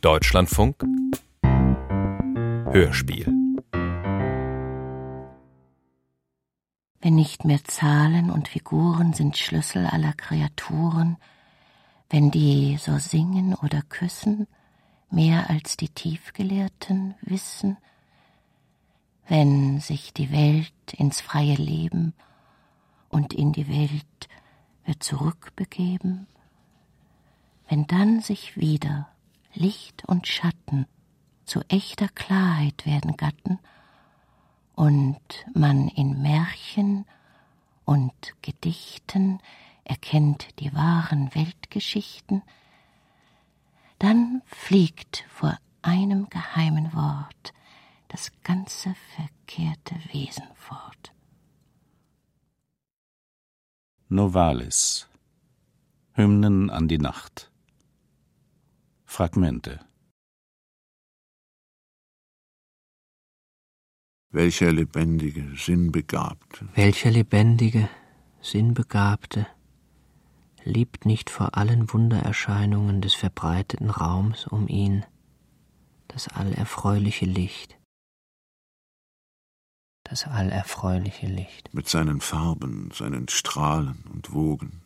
Deutschlandfunk Hörspiel. Wenn nicht mehr Zahlen und Figuren sind Schlüssel aller Kreaturen, wenn die so singen oder küssen, mehr als die Tiefgelehrten wissen, wenn sich die Welt ins freie Leben und in die Welt wird zurückbegeben, wenn dann sich wieder Licht und Schatten zu echter Klarheit werden gatten und man in Märchen und Gedichten erkennt die wahren Weltgeschichten, dann fliegt vor einem geheimen Wort das ganze verkehrte Wesen fort. Novalis Hymnen an die Nacht Fragmente. Welcher lebendige, sinnbegabte, Welcher lebendige, sinnbegabte liebt nicht vor allen Wundererscheinungen des verbreiteten Raums um ihn das allerfreuliche Licht, das allerfreuliche Licht. mit seinen Farben, seinen Strahlen und Wogen,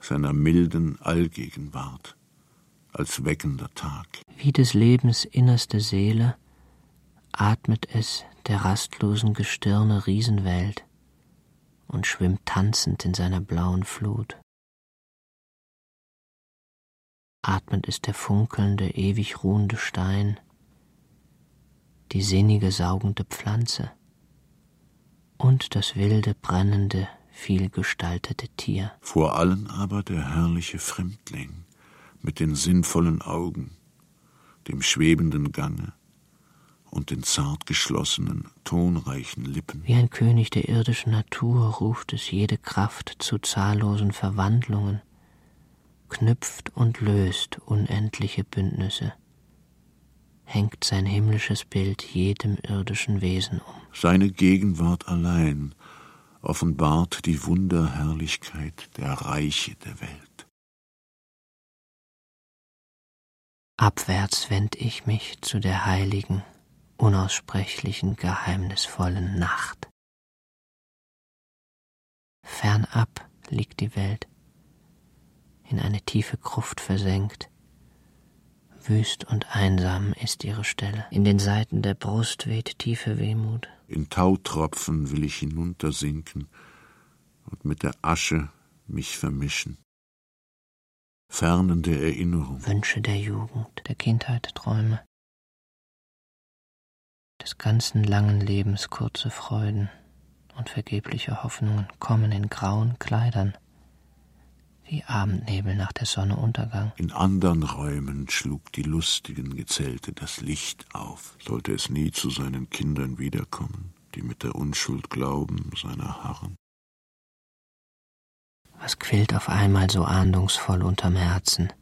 seiner milden Allgegenwart als weckender Tag. Wie des Lebens innerste Seele atmet es der rastlosen Gestirne Riesenwelt und schwimmt tanzend in seiner blauen Flut. Atmet ist der funkelnde, ewig ruhende Stein, die sinnige, saugende Pflanze und das wilde, brennende, vielgestaltete Tier. Vor allen aber der herrliche Fremdling mit den sinnvollen Augen, dem schwebenden Gange und den zart geschlossenen, tonreichen Lippen. Wie ein König der irdischen Natur ruft es jede Kraft zu zahllosen Verwandlungen, knüpft und löst unendliche Bündnisse, hängt sein himmlisches Bild jedem irdischen Wesen um. Seine Gegenwart allein offenbart die Wunderherrlichkeit der Reiche der Welt. Abwärts wend ich mich zu der heiligen, unaussprechlichen, geheimnisvollen Nacht. Fernab liegt die Welt, in eine tiefe Gruft versenkt. Wüst und einsam ist ihre Stelle. In den Seiten der Brust weht tiefe Wehmut. In Tautropfen will ich hinuntersinken und mit der Asche mich vermischen. Fernen der Erinnerung, Wünsche der Jugend, der Kindheit, Träume. Des ganzen langen Lebens kurze Freuden und vergebliche Hoffnungen kommen in grauen Kleidern, wie Abendnebel nach der Sonne Untergang. in andern Räumen schlug die lustigen Gezelte das Licht auf. Sollte es nie zu seinen Kindern wiederkommen, die mit der Unschuld glauben, seiner harren? Was quillt auf einmal so ahndungsvoll unterm Herzen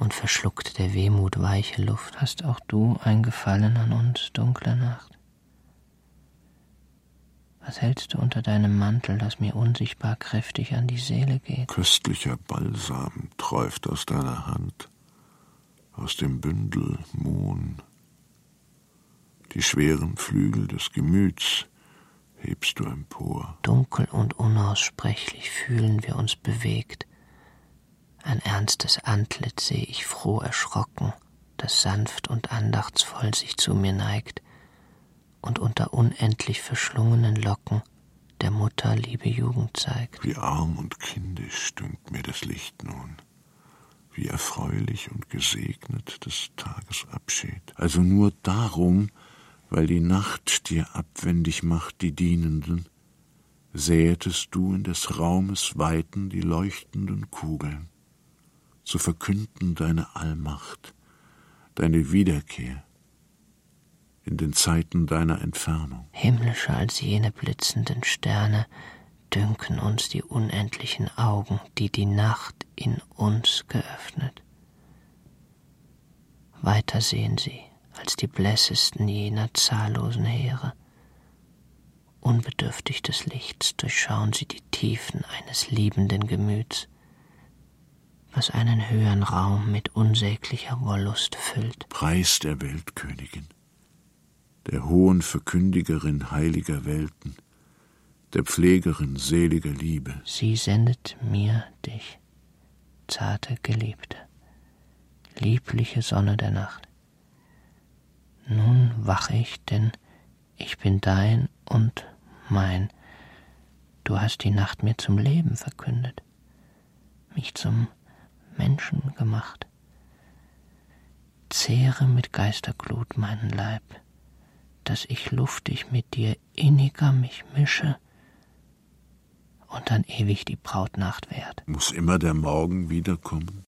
und verschluckt der Wehmut weiche Luft? Hast auch du ein Gefallen an uns, dunkle Nacht? Was hältst du unter deinem Mantel, das mir unsichtbar kräftig an die Seele geht? Köstlicher Balsam träuft aus deiner Hand, aus dem Bündel Mohn. Die schweren Flügel des Gemüts hebst du empor. Dunkel und unaussprechlich fühlen wir uns bewegt. Ein ernstes Antlitz sehe ich froh erschrocken, das sanft und andachtsvoll sich zu mir neigt und unter unendlich verschlungenen Locken der Mutter liebe Jugend zeigt. Wie arm und kindisch dünkt mir das Licht nun. Wie erfreulich und gesegnet des Tages Abschied. Also nur darum, weil die Nacht dir abwendig macht die Dienenden, säetest du in des Raumes Weiten die leuchtenden Kugeln, zu verkünden deine Allmacht, deine Wiederkehr in den Zeiten deiner Entfernung. Himmlischer als jene blitzenden Sterne dünken uns die unendlichen Augen, die die Nacht in uns geöffnet. Weiter sehen sie als die blässesten jener zahllosen Heere. Unbedürftig des Lichts durchschauen sie die Tiefen eines liebenden Gemüts. was einen höheren Raum mit unsäglicher Wollust füllt. Preis der Weltkönigin, der hohen Verkündigerin heiliger Welten, der Pflegerin seliger Liebe. Sie sendet mir dich, zarte Geliebte, liebliche Sonne der Nacht. Nun wach ich, denn ich bin dein und mein. Du hast die Nacht mir zum Leben verkündet, mich zum Menschen gemacht. Zehre mit Geisterglut meinen Leib, dass ich luftig mit dir inniger mich mische und dann ewig die Brautnacht währt. Muss immer der Morgen wiederkommen?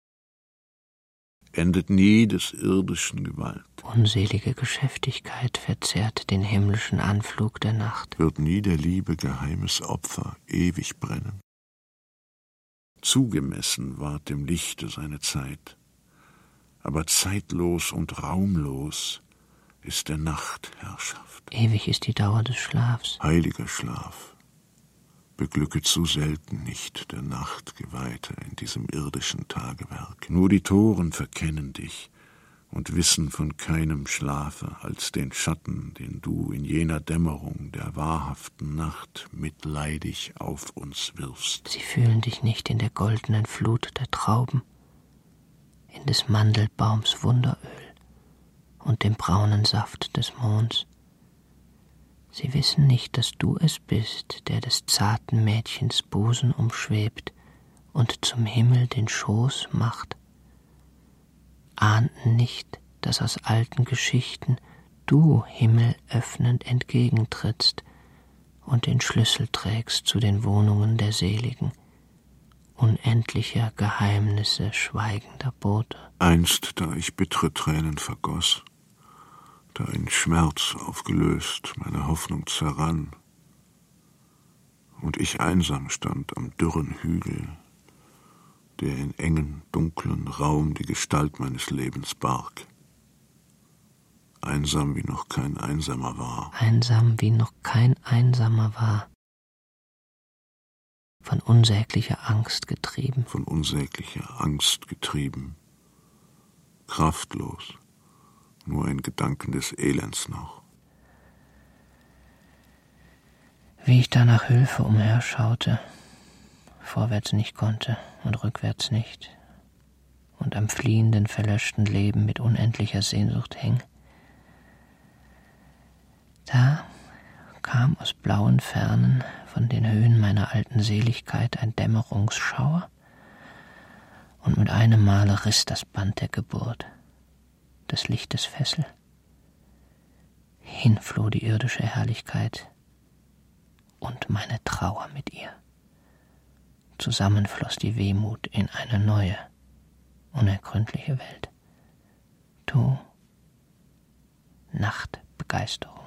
Endet nie des irdischen Gewalt? Unselige Geschäftigkeit verzehrt den himmlischen Anflug der Nacht. Wird nie der Liebe geheimes Opfer ewig brennen? Zugemessen ward dem Lichte seine Zeit, aber zeitlos und raumlos ist der Nacht Herrschaft. Ewig ist die Dauer des Schlafs. Heiliger Schlaf, beglücke zu selten nicht der Nacht Geweihte in diesem irdischen Tagewerk. Nur die Toren verkennen dich und wissen von keinem Schlafe als den Schatten, den du in jener Dämmerung der wahrhaften Nacht mitleidig auf uns wirfst. Sie fühlen dich nicht in der goldenen Flut der Trauben, in des Mandelbaums Wunderöl und dem braunen Saft des Monds. Sie wissen nicht, dass du es bist, der des zarten Mädchens Busen umschwebt und zum Himmel den Schoß macht. Ahnten nicht, dass aus alten Geschichten du Himmel öffnend entgegentrittst und den Schlüssel trägst zu den Wohnungen der Seligen, unendlicher Geheimnisse schweigender Bote. Einst, da ich bittere Tränen vergoß, da ein Schmerz aufgelöst meine Hoffnung zerrann, und ich einsam stand am dürren Hügel, der in engen, dunklen Raum die Gestalt meines Lebens barg. Einsam wie noch kein Einsamer war. Einsam wie noch kein Einsamer war. Von unsäglicher Angst getrieben. Von unsäglicher Angst getrieben. Kraftlos nur ein Gedanken des Elends noch. Wie ich da nach Hilfe umherschaute, vorwärts nicht konnte und rückwärts nicht, und am fliehenden, verlöschten Leben mit unendlicher Sehnsucht hing, da kam aus blauen Fernen von den Höhen meiner alten Seligkeit ein Dämmerungsschauer, und mit einem Male riss das Band der Geburt des Lichtes Fessel. Hinfloh die irdische Herrlichkeit und meine Trauer mit ihr. Zusammen floss die Wehmut in eine neue, unergründliche Welt. Du, Nachtbegeisterung,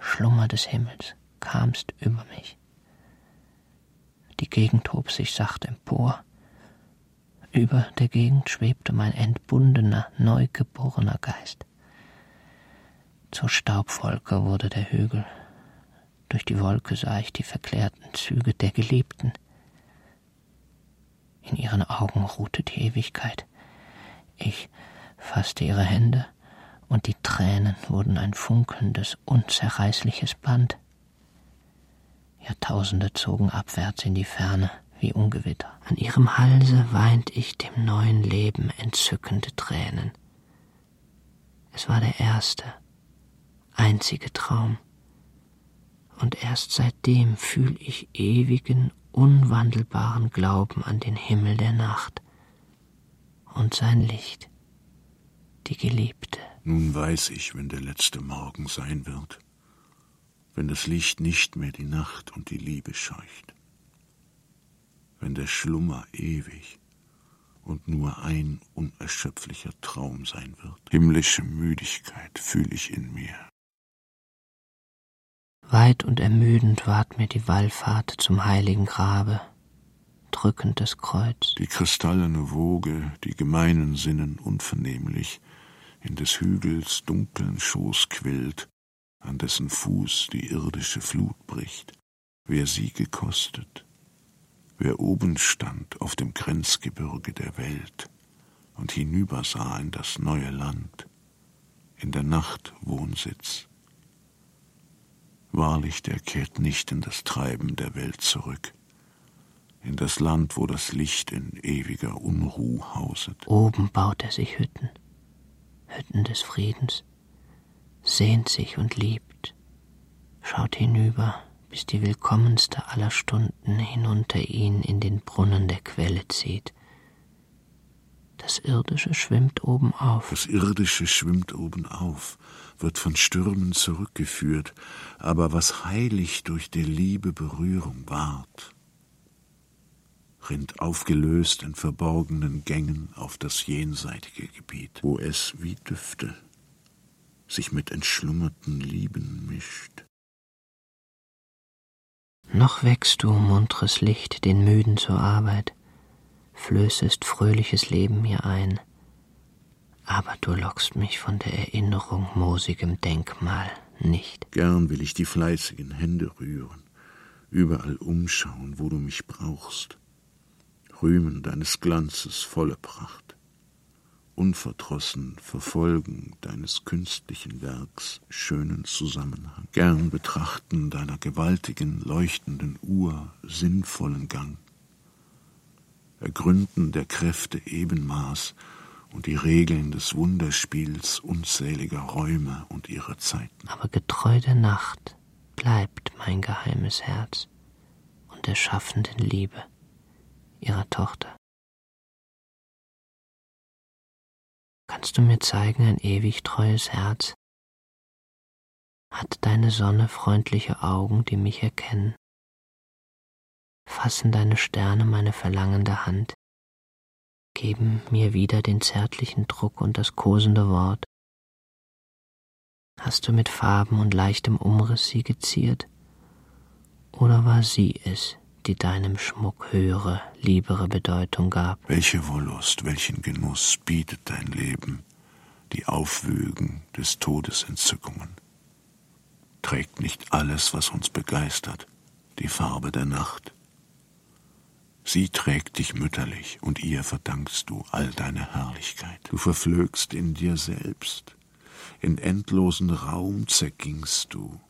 Schlummer des Himmels, kamst über mich. Die Gegend hob sich sacht empor, über der Gegend schwebte mein entbundener, neugeborener Geist. Zur Staubwolke wurde der Hügel. Durch die Wolke sah ich die verklärten Züge der Geliebten. In ihren Augen ruhte die Ewigkeit. Ich fasste ihre Hände, und die Tränen wurden ein funkelndes, unzerreißliches Band. Jahrtausende zogen abwärts in die Ferne, wie Ungewitter. An ihrem Halse weint ich dem neuen Leben entzückende Tränen. Es war der erste, einzige Traum. Und erst seitdem fühl ich ewigen, unwandelbaren Glauben an den Himmel der Nacht und sein Licht, die Geliebte. Nun weiß ich, wenn der letzte Morgen sein wird, wenn das Licht nicht mehr die Nacht und die Liebe scheucht wenn der Schlummer ewig und nur ein unerschöpflicher Traum sein wird. Himmlische Müdigkeit fühle ich in mir. Weit und ermüdend ward mir die Wallfahrt zum heiligen Grabe, drückend das Kreuz. Die kristallene Woge, die gemeinen Sinnen unvernehmlich in des Hügels dunklen Schoß quillt, an dessen Fuß die irdische Flut bricht. Wer sie gekostet, Wer oben stand auf dem Grenzgebirge der Welt und hinübersah in das neue Land, in der Nacht Wohnsitz, wahrlich, der kehrt nicht in das Treiben der Welt zurück, in das Land, wo das Licht in ewiger Unruh hauset. Oben baut er sich Hütten, Hütten des Friedens, sehnt sich und liebt, schaut hinüber, bis die willkommenste aller Stunden hinunter ihn in den Brunnen der Quelle zieht. Das Irdische schwimmt oben auf. Das Irdische schwimmt oben auf, wird von Stürmen zurückgeführt, aber was heilig durch der Liebe Berührung ward, rinnt aufgelöst in verborgenen Gängen auf das jenseitige Gebiet, wo es wie Düfte sich mit entschlummerten Lieben mischt. Noch wächst du, muntres Licht, den Müden zur Arbeit, flößest fröhliches Leben mir ein, aber du lockst mich von der Erinnerung moosigem Denkmal nicht. Gern will ich die fleißigen Hände rühren, überall umschauen, wo du mich brauchst, rühmen deines Glanzes volle Pracht unverdrossen verfolgen deines künstlichen Werks schönen Zusammenhang, gern betrachten deiner gewaltigen, leuchtenden Uhr sinnvollen Gang, ergründen der Kräfte Ebenmaß und die Regeln des Wunderspiels unzähliger Räume und ihrer Zeiten. Aber getreu der Nacht bleibt mein geheimes Herz und der schaffenden Liebe ihrer Tochter. Kannst du mir zeigen ein ewig treues Herz? Hat deine Sonne freundliche Augen, die mich erkennen? Fassen deine Sterne meine verlangende Hand, geben mir wieder den zärtlichen Druck und das kosende Wort. Hast du mit Farben und leichtem Umriss sie geziert? Oder war sie es, die deinem Schmuck höhere, liebere Bedeutung gab. Welche Wollust, welchen Genuss bietet dein Leben, die Aufwügen des Todes Entzückungen? Trägt nicht alles, was uns begeistert, die Farbe der Nacht? Sie trägt dich mütterlich, und ihr verdankst du all deine Herrlichkeit. Du verflögst in dir selbst, in endlosen Raum zergingst du,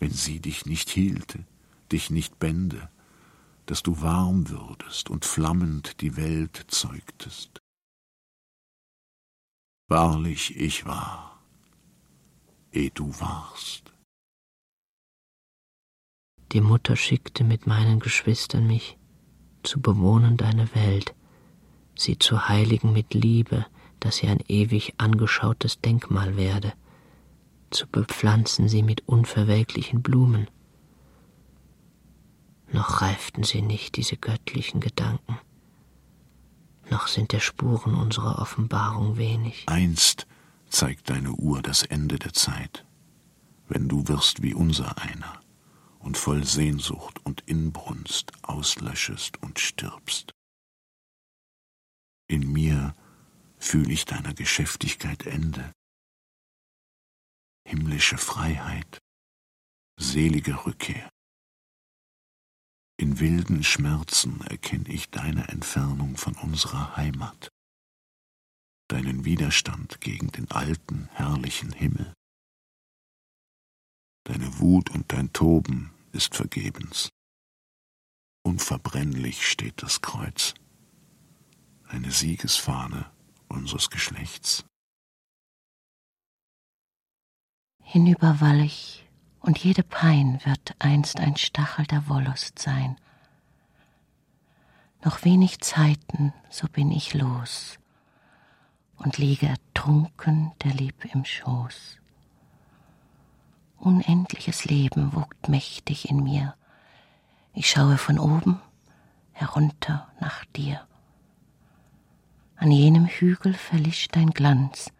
wenn sie dich nicht hielte, dich nicht bände, dass du warm würdest und flammend die Welt zeugtest. Wahrlich, ich war, eh du warst. Die Mutter schickte mit meinen Geschwistern mich zu bewohnen deine Welt, sie zu heiligen mit Liebe, dass sie ein ewig angeschautes Denkmal werde, zu bepflanzen sie mit unverwelklichen Blumen, noch reiften sie nicht, diese göttlichen Gedanken. Noch sind der Spuren unserer Offenbarung wenig. Einst zeigt deine Uhr das Ende der Zeit, wenn du wirst wie unser einer und voll Sehnsucht und Inbrunst auslöschest und stirbst. In mir fühl ich deiner Geschäftigkeit Ende, himmlische Freiheit, selige Rückkehr. In wilden Schmerzen erkenn ich deine Entfernung von unserer Heimat, deinen Widerstand gegen den alten, herrlichen Himmel. Deine Wut und dein Toben ist vergebens. Unverbrennlich steht das Kreuz, eine Siegesfahne unseres Geschlechts. Hinüber Wallig und jede Pein wird einst ein Stachel der Wollust sein. Noch wenig Zeiten, so bin ich los und liege ertrunken der Lieb im Schoß. Unendliches Leben wogt mächtig in mir. Ich schaue von oben herunter nach dir. An jenem Hügel verlischt dein Glanz,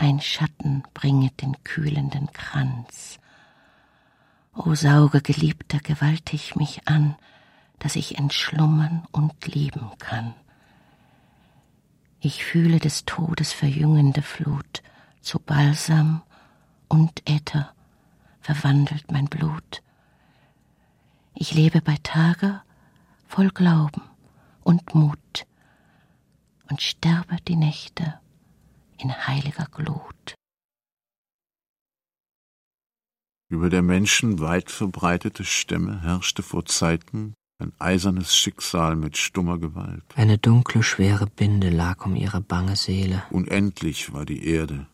ein Schatten bringet den kühlenden Kranz. O sauge, Geliebter, gewaltig mich an, dass ich entschlummern und lieben kann. Ich fühle des Todes verjüngende Flut, zu Balsam und Äther verwandelt mein Blut. Ich lebe bei Tage, voll Glauben und Mut und sterbe die Nächte in heiliger Glut. Über der Menschen weit verbreitete Stämme herrschte vor Zeiten ein eisernes Schicksal mit stummer Gewalt. Eine dunkle, schwere Binde lag um ihre bange Seele. Unendlich war die Erde,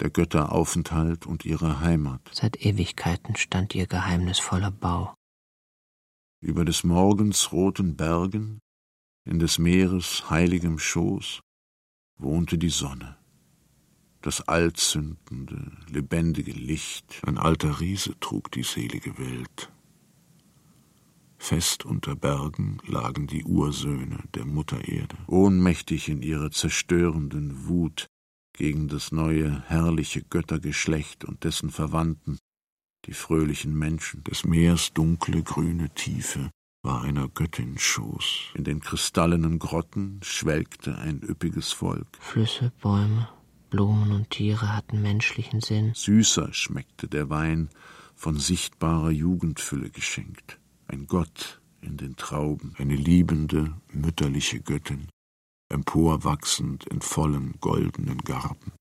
der Götter Aufenthalt und ihre Heimat. Seit Ewigkeiten stand ihr geheimnisvoller Bau. Über des Morgens roten Bergen, in des Meeres heiligem Schoß, wohnte die Sonne das allzündende, lebendige Licht. Ein alter Riese trug die selige Welt. Fest unter Bergen lagen die Ursöhne der Mutter Erde, ohnmächtig in ihrer zerstörenden Wut gegen das neue, herrliche Göttergeschlecht und dessen Verwandten, die fröhlichen Menschen. Des Meers dunkle, grüne Tiefe war einer Göttin Schoß. In den kristallenen Grotten schwelgte ein üppiges Volk. Flüsse, Bäume, Blumen und Tiere hatten menschlichen Sinn. Süßer schmeckte der Wein, von sichtbarer Jugendfülle geschenkt. Ein Gott in den Trauben, eine liebende, mütterliche Göttin, emporwachsend in vollem goldenen Garben.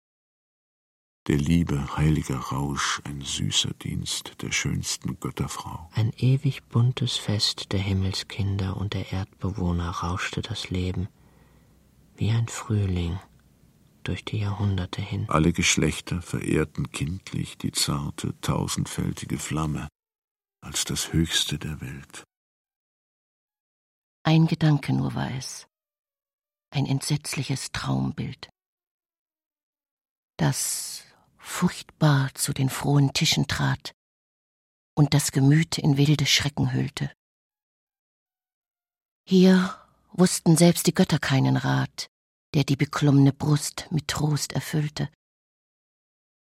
Der Liebe heiliger Rausch, ein süßer Dienst der schönsten Götterfrau. Ein ewig buntes Fest der Himmelskinder und der Erdbewohner rauschte das Leben, wie ein Frühling durch die Jahrhunderte hin. Alle Geschlechter verehrten kindlich die zarte, tausendfältige Flamme als das Höchste der Welt. Ein Gedanke nur war es, ein entsetzliches Traumbild, das furchtbar zu den frohen Tischen trat und das Gemüt in wilde Schrecken hüllte. Hier wussten selbst die Götter keinen Rat, der die beklommene Brust mit Trost erfüllte.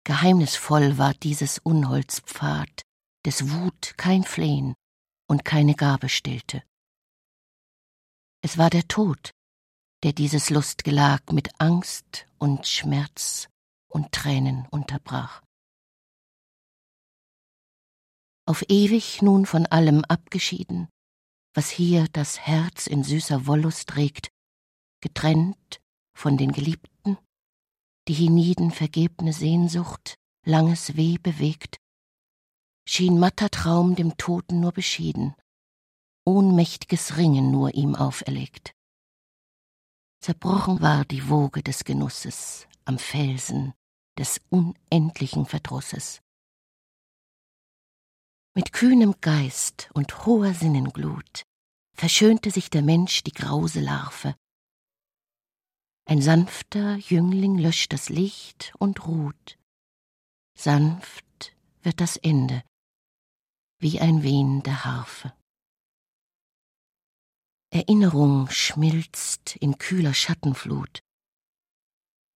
Geheimnisvoll war dieses Unholzpfad, des Wut kein Flehen und keine Gabe stillte. Es war der Tod, der dieses Lustgelag mit Angst und Schmerz und Tränen unterbrach. Auf ewig nun von allem abgeschieden, was hier das Herz in süßer Wollust regt, getrennt von den Geliebten, die hienieden vergebne Sehnsucht, langes Weh bewegt, schien matter Traum dem Toten nur beschieden, ohnmächtiges Ringen nur ihm auferlegt. Zerbrochen war die Woge des Genusses am Felsen des unendlichen Verdrusses. Mit kühnem Geist und hoher Sinnenglut verschönte sich der Mensch die grause Larve, ein sanfter Jüngling löscht das Licht und ruht. Sanft wird das Ende, wie ein Wehen der Harfe. Erinnerung schmilzt in kühler Schattenflut.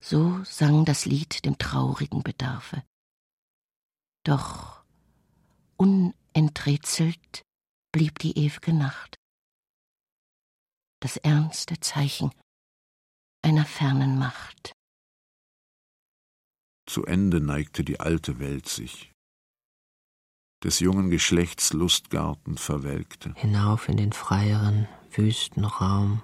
So sang das Lied dem traurigen Bedarfe. Doch unenträtselt blieb die ew'ge Nacht. Das ernste Zeichen einer fernen Macht. Zu Ende neigte die alte Welt sich. Des jungen Geschlechts Lustgarten verwelkte. Hinauf in den freieren, wüsten Raum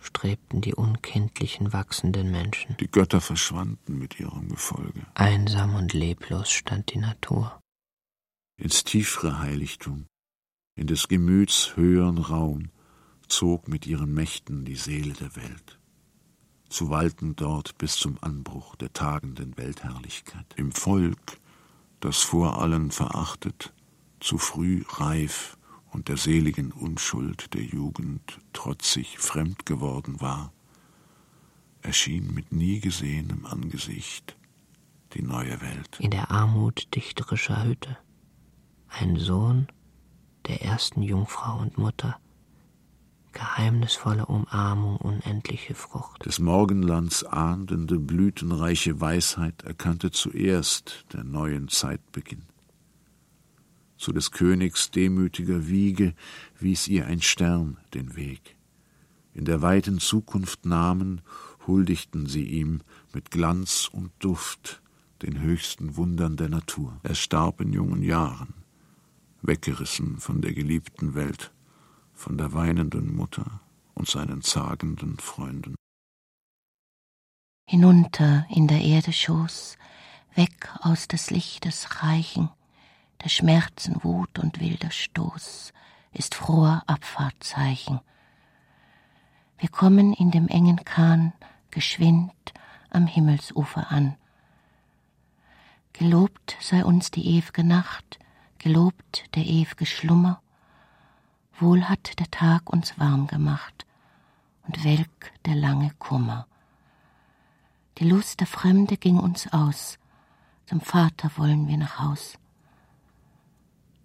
strebten die unkindlichen, wachsenden Menschen. Die Götter verschwanden mit ihrem Gefolge. Einsam und leblos stand die Natur. Ins tiefere Heiligtum, in des Gemüts höheren Raum, zog mit ihren Mächten die Seele der Welt zu walten dort bis zum Anbruch der tagenden Weltherrlichkeit. Im Volk, das vor allen verachtet, zu früh reif und der seligen Unschuld der Jugend trotzig fremd geworden war, erschien mit nie gesehenem Angesicht die neue Welt. In der Armut dichterischer Hütte, ein Sohn der ersten Jungfrau und Mutter, geheimnisvolle Umarmung, unendliche Frucht. Des Morgenlands ahndende, blütenreiche Weisheit erkannte zuerst der neuen Zeitbeginn. Zu des Königs demütiger Wiege wies ihr ein Stern den Weg. In der weiten Zukunft nahmen, huldigten sie ihm mit Glanz und Duft den höchsten Wundern der Natur. Er starb in jungen Jahren, weggerissen von der geliebten Welt von der weinenden Mutter und seinen zagenden Freunden. Hinunter in der Erde Schoß, weg aus des Lichtes Reichen, der Schmerzen Wut und wilder Stoß ist froher Abfahrtzeichen. Wir kommen in dem engen Kahn geschwind am Himmelsufer an. Gelobt sei uns die ew'ge Nacht, gelobt der ew'ge Schlummer, wohl hat der Tag uns warm gemacht und welk der lange Kummer. Die Lust der Fremde ging uns aus, zum Vater wollen wir nach Haus.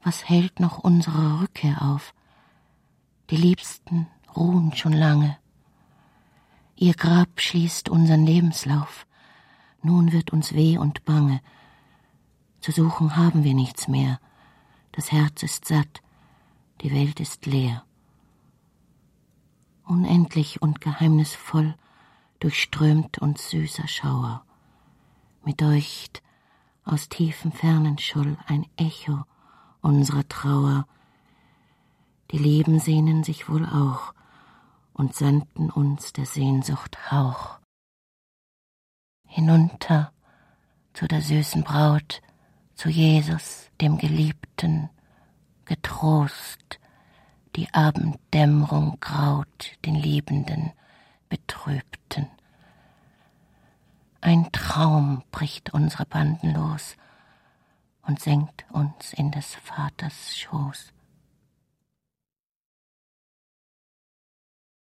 Was hält noch unsere Rückkehr auf? Die Liebsten ruhen schon lange. Ihr Grab schließt unseren Lebenslauf, nun wird uns weh und bange. Zu suchen haben wir nichts mehr, das Herz ist satt, die Welt ist leer. Unendlich und geheimnisvoll durchströmt uns süßer Schauer. Mit deucht aus tiefen Fernen scholl ein Echo unserer Trauer. Die Lieben sehnen sich wohl auch und sandten uns der Sehnsucht Hauch. Hinunter zu der süßen Braut, zu Jesus, dem Geliebten, getrost, die Abenddämmerung graut den Liebenden, Betrübten. Ein Traum bricht unsere Banden los und senkt uns in des Vaters Schoß.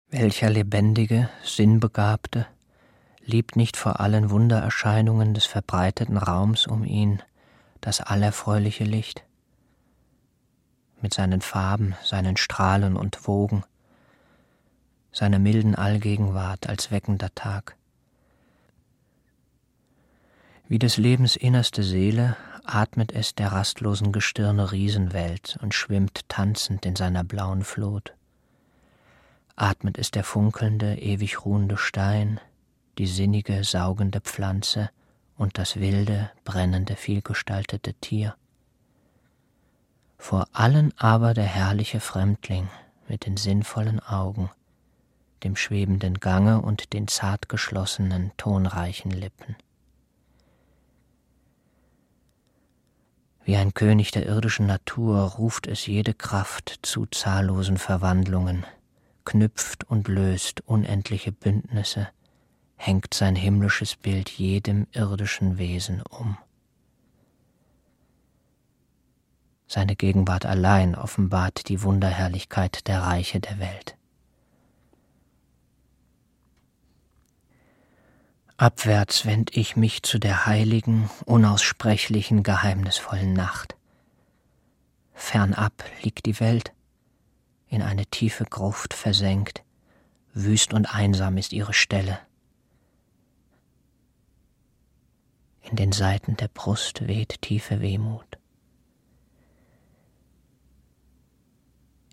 Welcher lebendige, sinnbegabte liebt nicht vor allen Wundererscheinungen des verbreiteten Raums um ihn das allerfreuliche Licht, mit seinen Farben, seinen Strahlen und Wogen, seiner milden Allgegenwart als weckender Tag. Wie des Lebens innerste Seele atmet es der rastlosen Gestirne Riesenwelt und schwimmt tanzend in seiner blauen Flut. Atmet es der funkelnde, ewig ruhende Stein, die sinnige, saugende Pflanze und das wilde, brennende, vielgestaltete Tier. Vor allen aber der herrliche Fremdling mit den sinnvollen Augen, dem schwebenden Gange und den zart geschlossenen, tonreichen Lippen. Wie ein König der irdischen Natur ruft es jede Kraft zu zahllosen Verwandlungen, knüpft und löst unendliche Bündnisse, hängt sein himmlisches Bild jedem irdischen Wesen um. Seine Gegenwart allein offenbart die Wunderherrlichkeit der Reiche der Welt. Abwärts wend ich mich zu der heiligen, unaussprechlichen, geheimnisvollen Nacht. Fernab liegt die Welt, in eine tiefe Gruft versenkt, wüst und einsam ist ihre Stelle. In den Seiten der Brust weht tiefe Wehmut.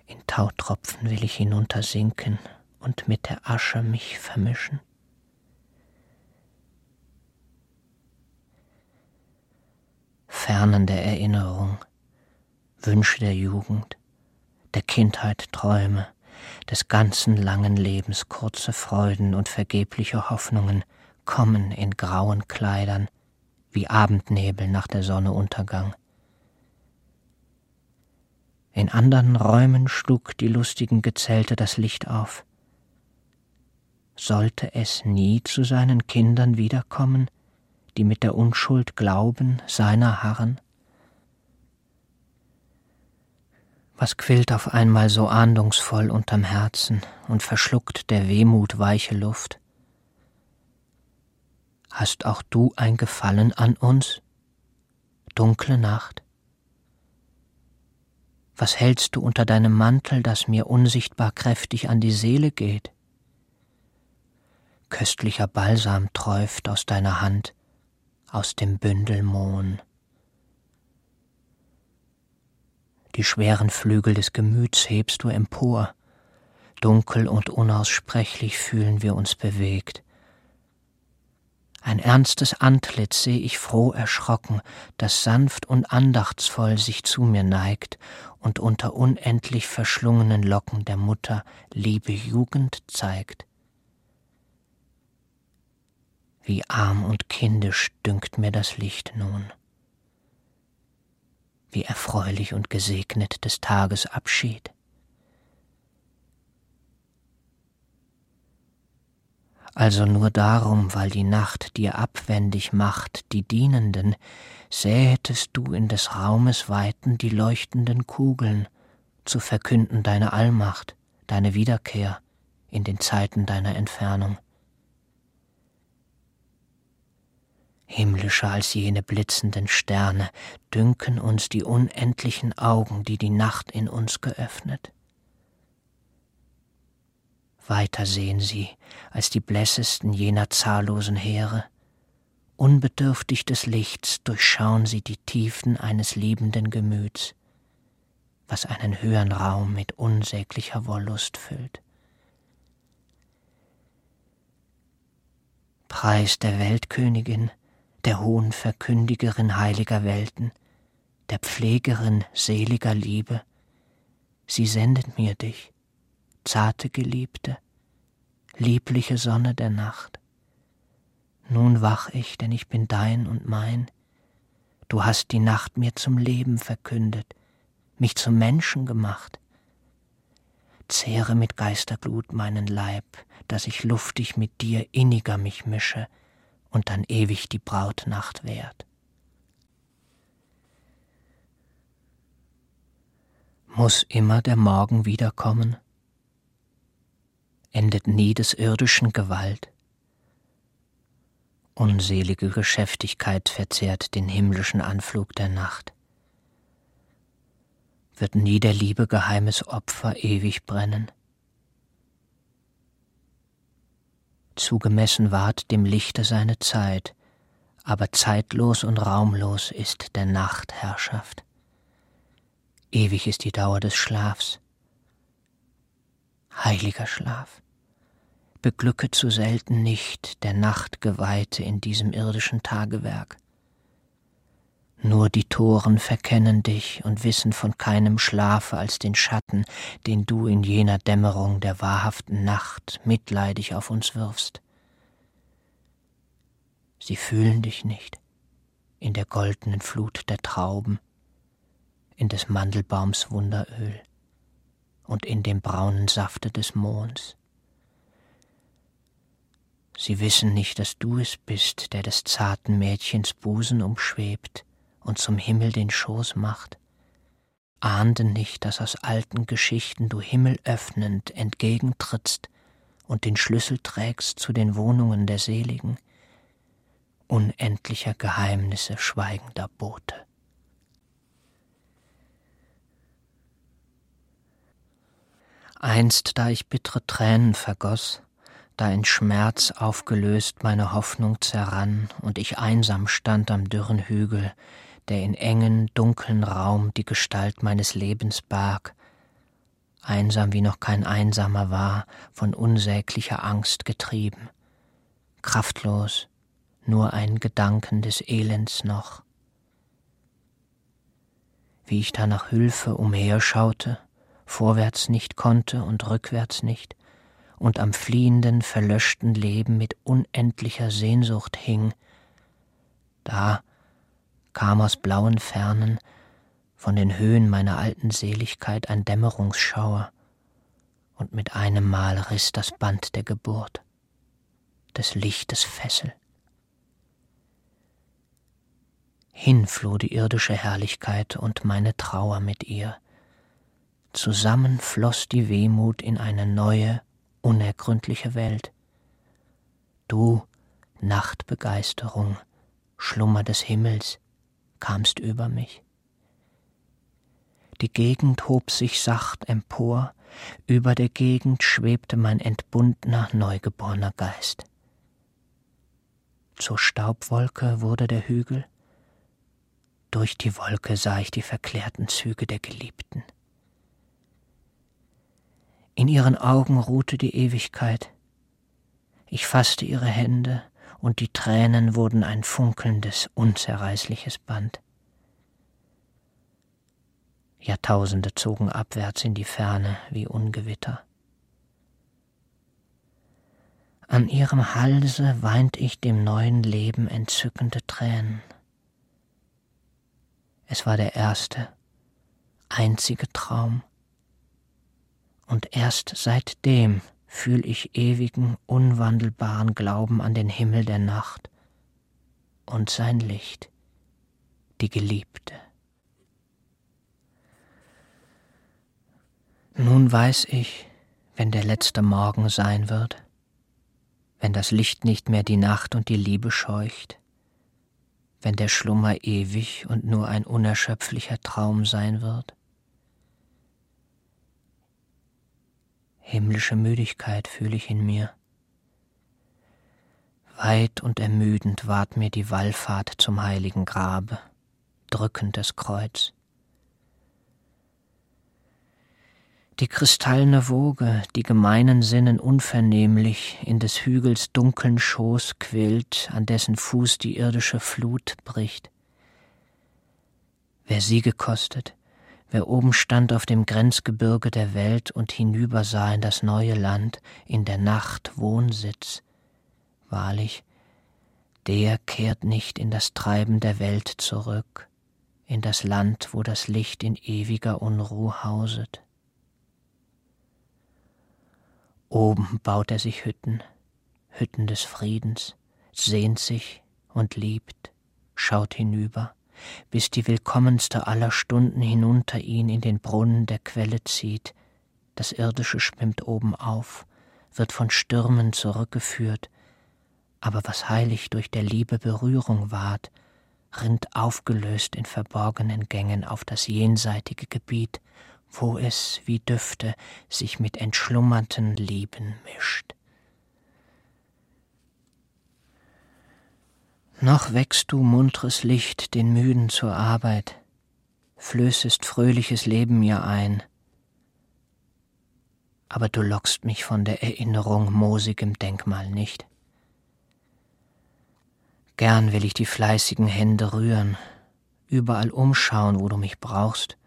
In Tautropfen will ich hinuntersinken und mit der Asche mich vermischen. Fernen der Erinnerung, Wünsche der Jugend, der Kindheit Träume, des ganzen langen Lebens kurze Freuden und vergebliche Hoffnungen kommen in grauen Kleidern, wie Abendnebel nach der Sonne Untergang. In andern Räumen schlug die lustigen Gezelte das Licht auf. Sollte es nie zu seinen Kindern wiederkommen, die mit der Unschuld glauben, seiner harren? Was quillt auf einmal so ahndungsvoll unterm Herzen und verschluckt der Wehmut weiche Luft? Hast auch du ein Gefallen an uns? Dunkle Nacht. Was hältst du unter deinem Mantel, das mir unsichtbar kräftig an die Seele geht? Köstlicher Balsam träuft aus deiner Hand, aus dem Bündel Mohn. Die schweren Flügel des Gemüts hebst du empor, dunkel und unaussprechlich fühlen wir uns bewegt Ein ernstes Antlitz seh ich froh erschrocken, das sanft und andachtsvoll sich zu mir neigt und unter unendlich verschlungenen Locken der Mutter liebe Jugend zeigt. Wie arm und kindisch dünkt mir das Licht nun. Wie erfreulich und gesegnet des Tages Abschied. Also nur darum, weil die Nacht dir abwendig macht, die Dienenden, sähetest du in des Raumes Weiten die leuchtenden Kugeln, zu verkünden deine Allmacht, deine Wiederkehr in den Zeiten deiner Entfernung. Himmlischer als jene blitzenden Sterne dünken uns die unendlichen Augen, die die Nacht in uns geöffnet. Weiter sehen sie als die blässesten jener zahllosen Heere. Unbedürftig des Lichts durchschauen sie die Tiefen eines liebenden Gemüts, was einen höheren Raum mit unsäglicher Wollust füllt. Preis der Weltkönigin, der hohen Verkündigerin heiliger Welten, der Pflegerin seliger Liebe, sie sendet mir dich, zarte Geliebte, liebliche Sonne der Nacht. Nun wach ich, denn ich bin dein und mein. Du hast die Nacht mir zum Leben verkündet, mich zum Menschen gemacht. Zehre mit Geisterglut meinen Leib, dass ich luftig mit dir inniger mich mische, und dann ewig die Brautnacht währt. Muss immer der Morgen wiederkommen? Endet nie des irdischen Gewalt? Unselige Geschäftigkeit verzehrt den himmlischen Anflug der Nacht. Wird nie der Liebe geheimes Opfer ewig brennen? zugemessen ward dem Lichte seine Zeit, aber zeitlos und raumlos ist der Nacht Herrschaft. Ewig ist die Dauer des Schlafs. Heiliger Schlaf, beglücke zu selten nicht der Nachtgeweihte in diesem irdischen Tagewerk. Nur die Toren verkennen dich und wissen von keinem Schlafe als den Schatten, den du in jener Dämmerung der wahrhaften Nacht mitleidig auf uns wirfst. Sie fühlen dich nicht in der goldenen Flut der Trauben, in des Mandelbaums Wunderöl und in dem braunen Safte des Monds. Sie wissen nicht, dass du es bist, der des zarten Mädchens Busen umschwebt, und zum Himmel den Schoß macht, ahnten nicht, dass aus alten Geschichten du Himmel öffnend entgegentrittst und den Schlüssel trägst zu den Wohnungen der Seligen, unendlicher Geheimnisse schweigender Bote. Einst, da ich bittere Tränen vergoß, da in Schmerz aufgelöst meine Hoffnung zerrann und ich einsam stand am dürren Hügel, der in engen, dunklen Raum die Gestalt meines Lebens barg, einsam wie noch kein Einsamer war, von unsäglicher Angst getrieben, kraftlos, nur ein Gedanken des Elends noch. Wie ich da nach Hülfe umherschaute, vorwärts nicht konnte und rückwärts nicht, und am fliehenden, verlöschten Leben mit unendlicher Sehnsucht hing, da kam aus blauen Fernen von den Höhen meiner alten Seligkeit ein Dämmerungsschauer, und mit einem Mal riss das Band der Geburt, des Lichtes Fessel. Hinfloh die irdische Herrlichkeit und meine Trauer mit ihr. Zusammen floss die Wehmut in eine neue, unergründliche Welt. Du, Nachtbegeisterung, Schlummer des Himmels, kamst über mich. Die Gegend hob sich sacht empor, über der Gegend schwebte mein entbundener, neugeborener Geist. Zur Staubwolke wurde der Hügel, durch die Wolke sah ich die verklärten Züge der Geliebten. In ihren Augen ruhte die Ewigkeit. Ich fasste ihre Hände und die Tränen wurden ein funkelndes, unzerreißliches Band. Jahrtausende zogen abwärts in die Ferne wie Ungewitter. An ihrem Halse weint ich dem neuen Leben entzückende Tränen. Es war der erste, einzige Traum, und erst seitdem fühl ich ewigen, unwandelbaren Glauben an den Himmel der Nacht und sein Licht, die Geliebte. Nun weiß ich, wenn der letzte Morgen sein wird, wenn das Licht nicht mehr die Nacht und die Liebe scheucht, wenn der Schlummer ewig und nur ein unerschöpflicher Traum sein wird, Himmlische Müdigkeit fühle ich in mir. Weit und ermüdend ward mir die Wallfahrt zum heiligen Grabe, drückend das Kreuz. Die kristallene Woge, die gemeinen Sinnen unvernehmlich in des Hügels dunkeln Schoß quillt, an dessen Fuß die irdische Flut bricht. Wer sie gekostet, Wer oben stand auf dem Grenzgebirge der Welt und hinübersah in das neue Land, in der Nacht Wohnsitz, wahrlich, der kehrt nicht in das Treiben der Welt zurück, in das Land, wo das Licht in ewiger Unruh hauset. Oben baut er sich Hütten, Hütten des Friedens, sehnt sich und liebt, schaut hinüber, bis die willkommenste aller Stunden hinunter ihn in den Brunnen der Quelle zieht. Das Irdische schwimmt oben auf, wird von Stürmen zurückgeführt, aber was heilig durch der Liebe Berührung ward, rinnt aufgelöst in verborgenen Gängen auf das jenseitige Gebiet, wo es wie Düfte sich mit entschlummerten Lieben mischt. Noch wächst du muntres Licht den Müden zur Arbeit, flößest fröhliches Leben mir ein. Aber du lockst mich von der Erinnerung moosigem Denkmal nicht. Gern will ich die fleißigen Hände rühren, überall umschauen, wo du mich brauchst,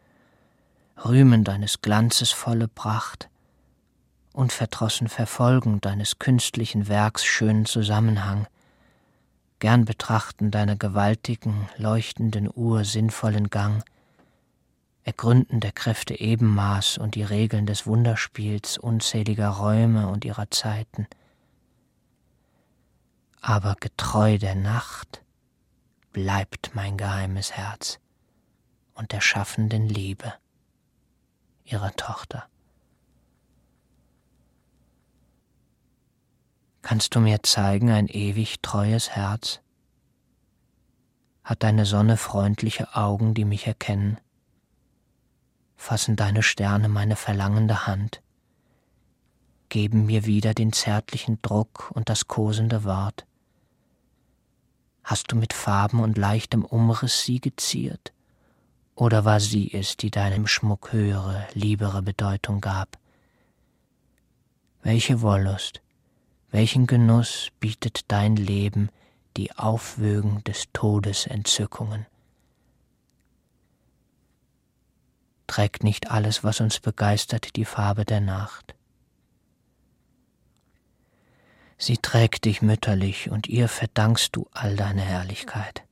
rühmen deines Glanzes volle Pracht, unverdrossen verfolgen deines künstlichen Werks schönen Zusammenhang, gern betrachten deiner gewaltigen, leuchtenden Uhr sinnvollen Gang, ergründen der Kräfte Ebenmaß und die Regeln des Wunderspiels unzähliger Räume und ihrer Zeiten. Aber getreu der Nacht bleibt mein geheimes Herz und der schaffenden Liebe ihrer Tochter. Kannst du mir zeigen ein ewig treues Herz? Hat deine Sonne freundliche Augen, die mich erkennen? Fassen deine Sterne meine verlangende Hand, geben mir wieder den zärtlichen Druck und das kosende Wort. Hast du mit Farben und leichtem Umriss sie geziert? Oder war sie es, die deinem Schmuck höhere, liebere Bedeutung gab? Welche Wollust, welchen Genuss bietet dein Leben die Aufwögen des Todes Entzückungen? Trägt nicht alles, was uns begeistert, die Farbe der Nacht? Sie trägt dich mütterlich, und ihr verdankst du all deine Herrlichkeit.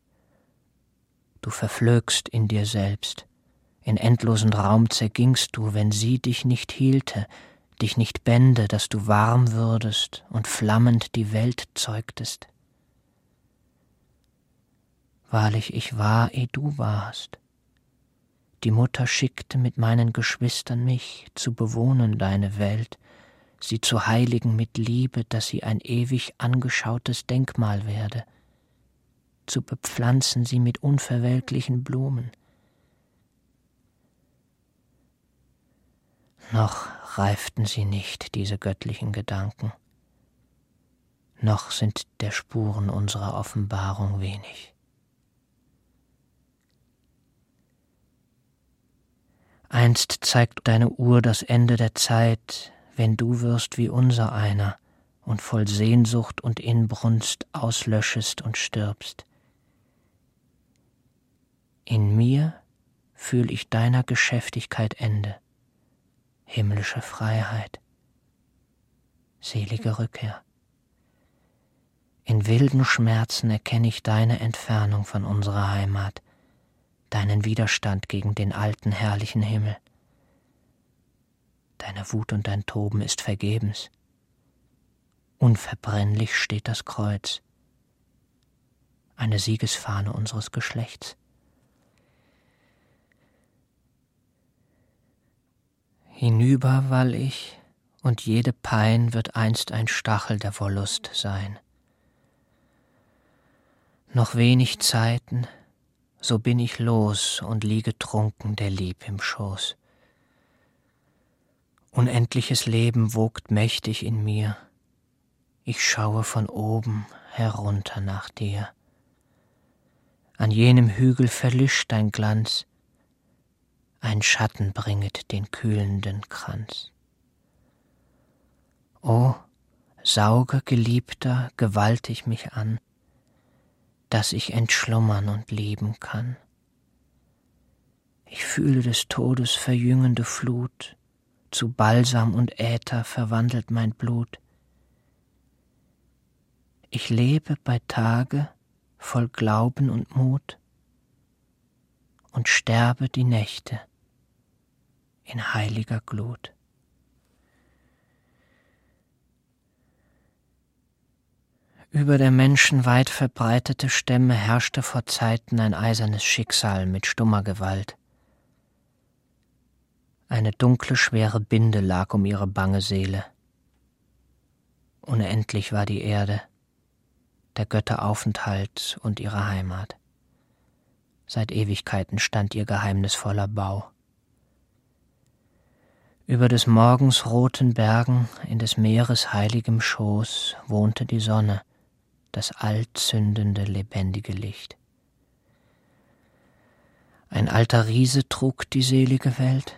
Du verflögst in dir selbst, in endlosen Raum zergingst du, wenn sie dich nicht hielte, dich nicht bände, dass du warm würdest und flammend die Welt zeugtest. Wahrlich, ich war, eh du warst. Die Mutter schickte mit meinen Geschwistern mich zu bewohnen deine Welt, sie zu heiligen mit Liebe, dass sie ein ewig angeschautes Denkmal werde, zu bepflanzen sie mit unverwelklichen Blumen. Noch reiften sie nicht, diese göttlichen Gedanken, noch sind der Spuren unserer Offenbarung wenig. Einst zeigt deine Uhr das Ende der Zeit, wenn du wirst wie unser einer und voll Sehnsucht und Inbrunst auslöschest und stirbst. In mir fühl ich deiner Geschäftigkeit Ende, himmlische Freiheit, selige Rückkehr. In wilden Schmerzen erkenne ich deine Entfernung von unserer Heimat, deinen Widerstand gegen den alten herrlichen Himmel. Deine Wut und dein Toben ist vergebens. Unverbrennlich steht das Kreuz, eine Siegesfahne unseres Geschlechts. Hinüber wall ich, und jede Pein wird einst ein Stachel der Wollust sein. Noch wenig Zeiten, so bin ich los und liege trunken der Lieb im Schoß. Unendliches Leben wogt mächtig in mir, ich schaue von oben herunter nach dir. An jenem Hügel verlischt dein Glanz, ein Schatten bringet den kühlenden Kranz. O, sauge, Geliebter, gewaltig mich an, dass ich entschlummern und leben kann. Ich fühle des Todes verjüngende Flut, zu Balsam und Äther verwandelt mein Blut. Ich lebe bei Tage voll Glauben und Mut und sterbe die Nächte in heiliger Glut. Über der Menschen weit verbreitete Stämme herrschte vor Zeiten ein eisernes Schicksal mit stummer Gewalt. Eine dunkle, schwere Binde lag um ihre bange Seele. Unendlich war die Erde, der Götter Aufenthalt und ihre Heimat. Seit Ewigkeiten stand ihr geheimnisvoller Bau. Über des Morgens roten Bergen in des Meeres heiligem Schoß wohnte die Sonne, das allzündende, lebendige Licht. Ein alter Riese trug die selige Welt.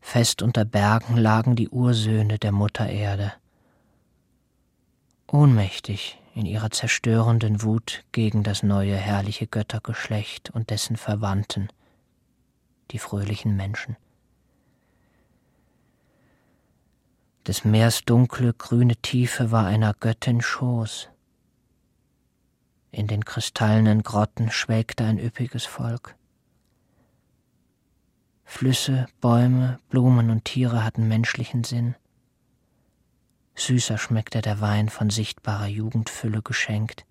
Fest unter Bergen lagen die Ursöhne der Mutter Erde. Ohnmächtig in ihrer zerstörenden Wut gegen das neue herrliche Göttergeschlecht und dessen Verwandten, die fröhlichen Menschen. Des Meers dunkle, grüne Tiefe war einer Göttin Schoß. In den kristallenen Grotten schwelgte ein üppiges Volk. Flüsse, Bäume, Blumen und Tiere hatten menschlichen Sinn. Süßer schmeckte der Wein von sichtbarer Jugendfülle geschenkt,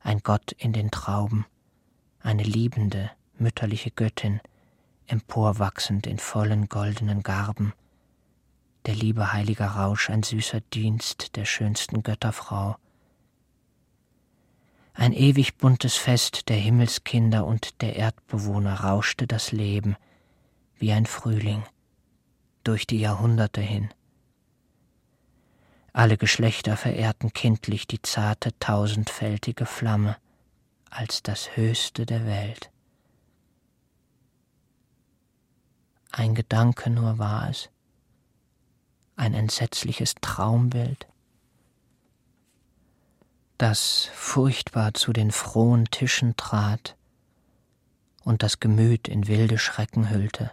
ein Gott in den Trauben, eine liebende, mütterliche Göttin, emporwachsend in vollen goldenen Garben, der Liebe heiliger Rausch ein süßer Dienst der schönsten Götterfrau, ein ewig buntes Fest der Himmelskinder und der Erdbewohner rauschte das Leben wie ein Frühling durch die Jahrhunderte hin. Alle Geschlechter verehrten kindlich die zarte tausendfältige Flamme als das Höchste der Welt. Ein Gedanke nur war es, ein entsetzliches Traumbild, das furchtbar zu den frohen Tischen trat und das Gemüt in wilde Schrecken hüllte.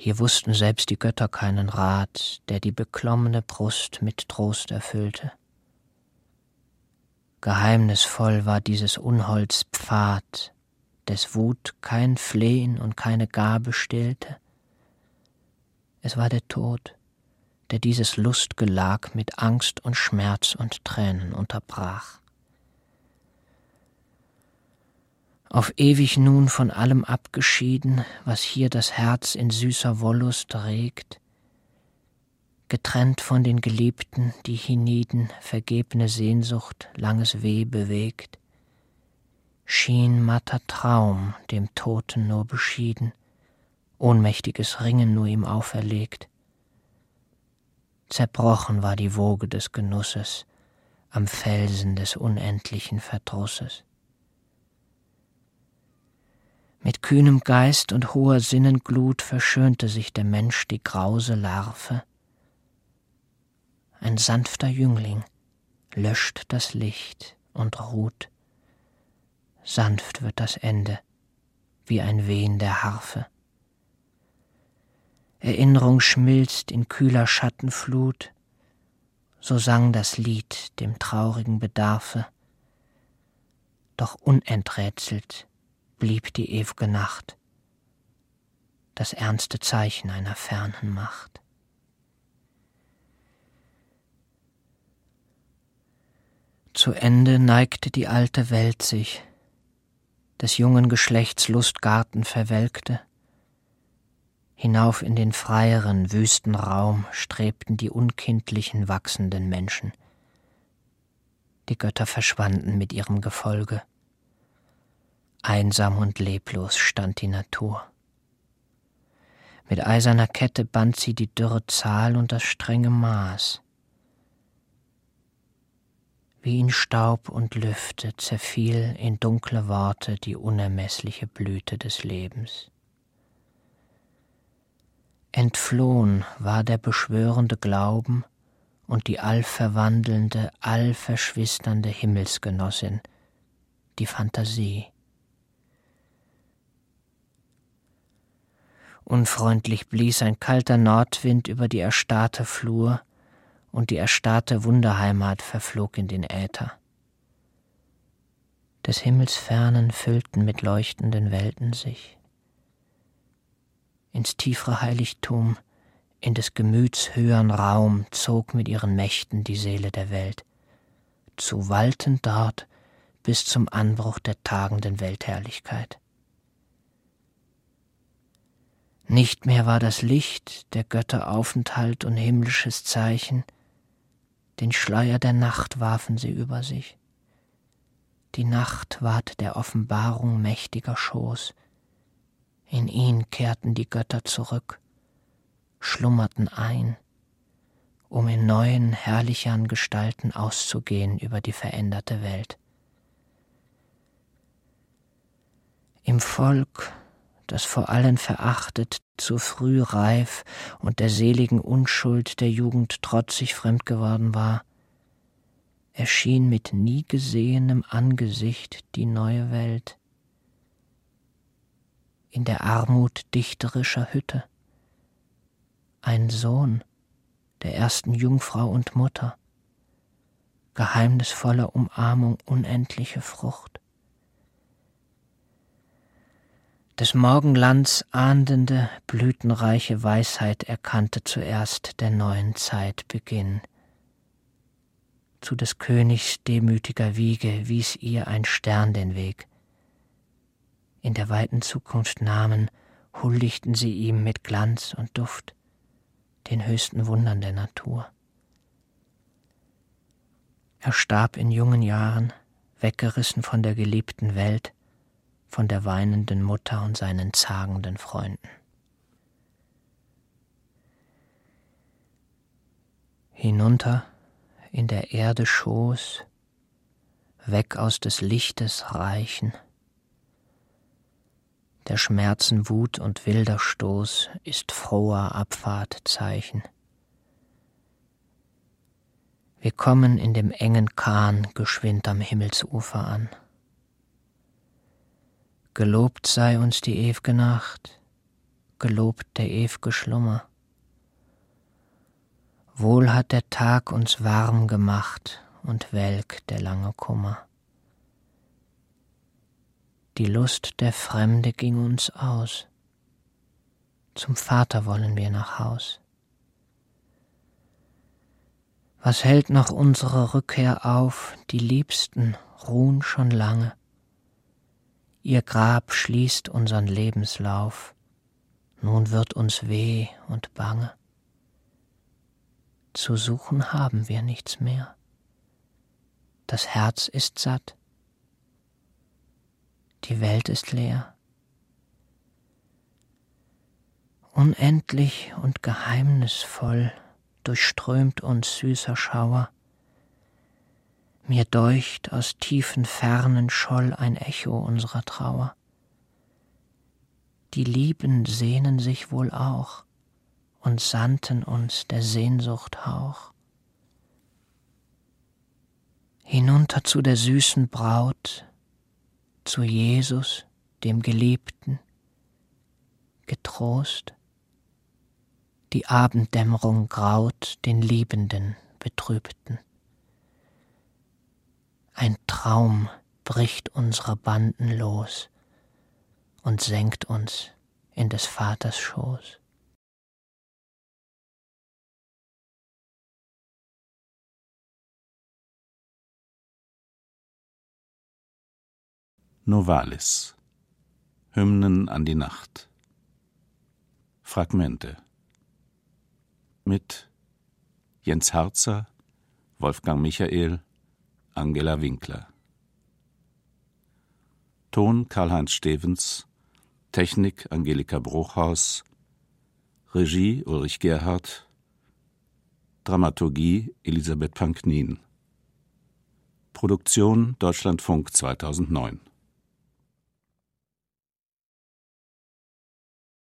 Hier wussten selbst die Götter keinen Rat, der die beklommene Brust mit Trost erfüllte. Geheimnisvoll war dieses Unholds Pfad, des Wut kein Flehen und keine Gabe stillte. Es war der Tod, der dieses Lustgelag mit Angst und Schmerz und Tränen unterbrach. Auf ewig nun von allem abgeschieden, was hier das Herz in süßer Wollust regt, getrennt von den Geliebten, die hienieden vergebne Sehnsucht langes Weh bewegt, schien matter Traum dem Toten nur beschieden, ohnmächtiges Ringen nur ihm auferlegt, Zerbrochen war die Woge des Genusses am Felsen des unendlichen Verdrusses. Mit kühnem Geist und hoher Sinnenglut verschönte sich der Mensch die grause Larve. ein sanfter Jüngling, löscht das Licht und ruht. Sanft wird das Ende, wie ein Wehen der Harfe. Erinnerung schmilzt in kühler Schattenflut, so sang das Lied dem traurigen Bedarfe. Doch unenträtselt blieb die ew'ge Nacht, das ernste Zeichen einer fernen Macht. Zu Ende neigte die alte Welt sich, des jungen Geschlechts Lustgarten verwelkte. Hinauf in den freieren, wüsten Raum strebten die unkindlichen, wachsenden Menschen. Die Götter verschwanden mit ihrem Gefolge. Einsam und leblos stand die Natur. Mit eiserner Kette band sie die dürre Zahl und das strenge Maß. Wie in Staub und Lüfte zerfiel in dunkle Worte die unermeßliche Blüte des Lebens. Entflohn war der beschwörende Glauben und die allverwandelnde, allverschwisternde Himmelsgenossin, die Fantasie. Unfreundlich blies ein kalter Nordwind über die erstarrte Flur, und die erstarrte Wunderheimat verflog in den Äther. Des Himmels Fernen füllten mit leuchtenden Welten sich. Ins tiefere Heiligtum, in des Gemüts höhern Raum zog mit ihren Mächten die Seele der Welt, zu walten dort bis zum Anbruch der tagenden Weltherrlichkeit. Nicht mehr war das Licht der Götter Aufenthalt und himmlisches Zeichen, den Schleier der Nacht warfen sie über sich. Die Nacht ward der Offenbarung mächtiger Schoß. In ihn kehrten die Götter zurück, schlummerten ein, um in neuen, herrlichern Gestalten auszugehen über die veränderte Welt. Im Volk das vor allen verachtet, zu früh reif und der seligen Unschuld der Jugend trotzig fremd geworden war, erschien mit nie gesehenem Angesicht die neue Welt. In der Armut dichterischer Hütte, ein Sohn der ersten Jungfrau und Mutter, geheimnisvoller Umarmung unendliche Frucht des Morgenlands ahndende, blütenreiche Weisheit erkannte zuerst der neuen Zeit Beginn. Zu des Königs demütiger Wiege wies ihr ein Stern den Weg. In der weiten Zukunft Namen huldigten sie ihm mit Glanz und Duft, den höchsten Wundern der Natur. Er starb in jungen Jahren, weggerissen von der geliebten Welt, von der weinenden Mutter und seinen zagenden Freunden. Hinunter in der Erde Schoß, weg aus des Lichtes Reichen, der Schmerzen Wut und wilder Stoß ist froher Abfahrtzeichen. Wir kommen in dem engen Kahn geschwind am Himmelsufer an. Gelobt sei uns die ew'ge Nacht, gelobt der ew'ge Schlummer. Wohl hat der Tag uns warm gemacht und welk der lange Kummer. Die Lust der Fremde ging uns aus, zum Vater wollen wir nach Haus. Was hält noch unsere Rückkehr auf, die Liebsten ruhen schon lange. Ihr Grab schließt unsern Lebenslauf, nun wird uns weh und bange. Zu suchen haben wir nichts mehr. Das Herz ist satt, die Welt ist leer. Unendlich und geheimnisvoll durchströmt uns süßer Schauer, mir deucht, aus tiefen Fernen scholl ein Echo unserer Trauer. Die Lieben sehnen sich wohl auch und sandten uns der Sehnsucht Hauch. Hinunter zu der süßen Braut, zu Jesus, dem Geliebten, getrost, die Abenddämmerung graut den Liebenden Betrübten. Ein Traum bricht unsere Banden los und senkt uns in des Vaters Schoß. Novalis. Hymnen an die Nacht. Fragmente. Mit Jens Harzer, Wolfgang Michael, Angela Winkler. Ton Karl-Heinz Stevens, Technik Angelika Bruchhaus, Regie Ulrich Gerhardt, Dramaturgie Elisabeth Panknin. Produktion Deutschlandfunk 2009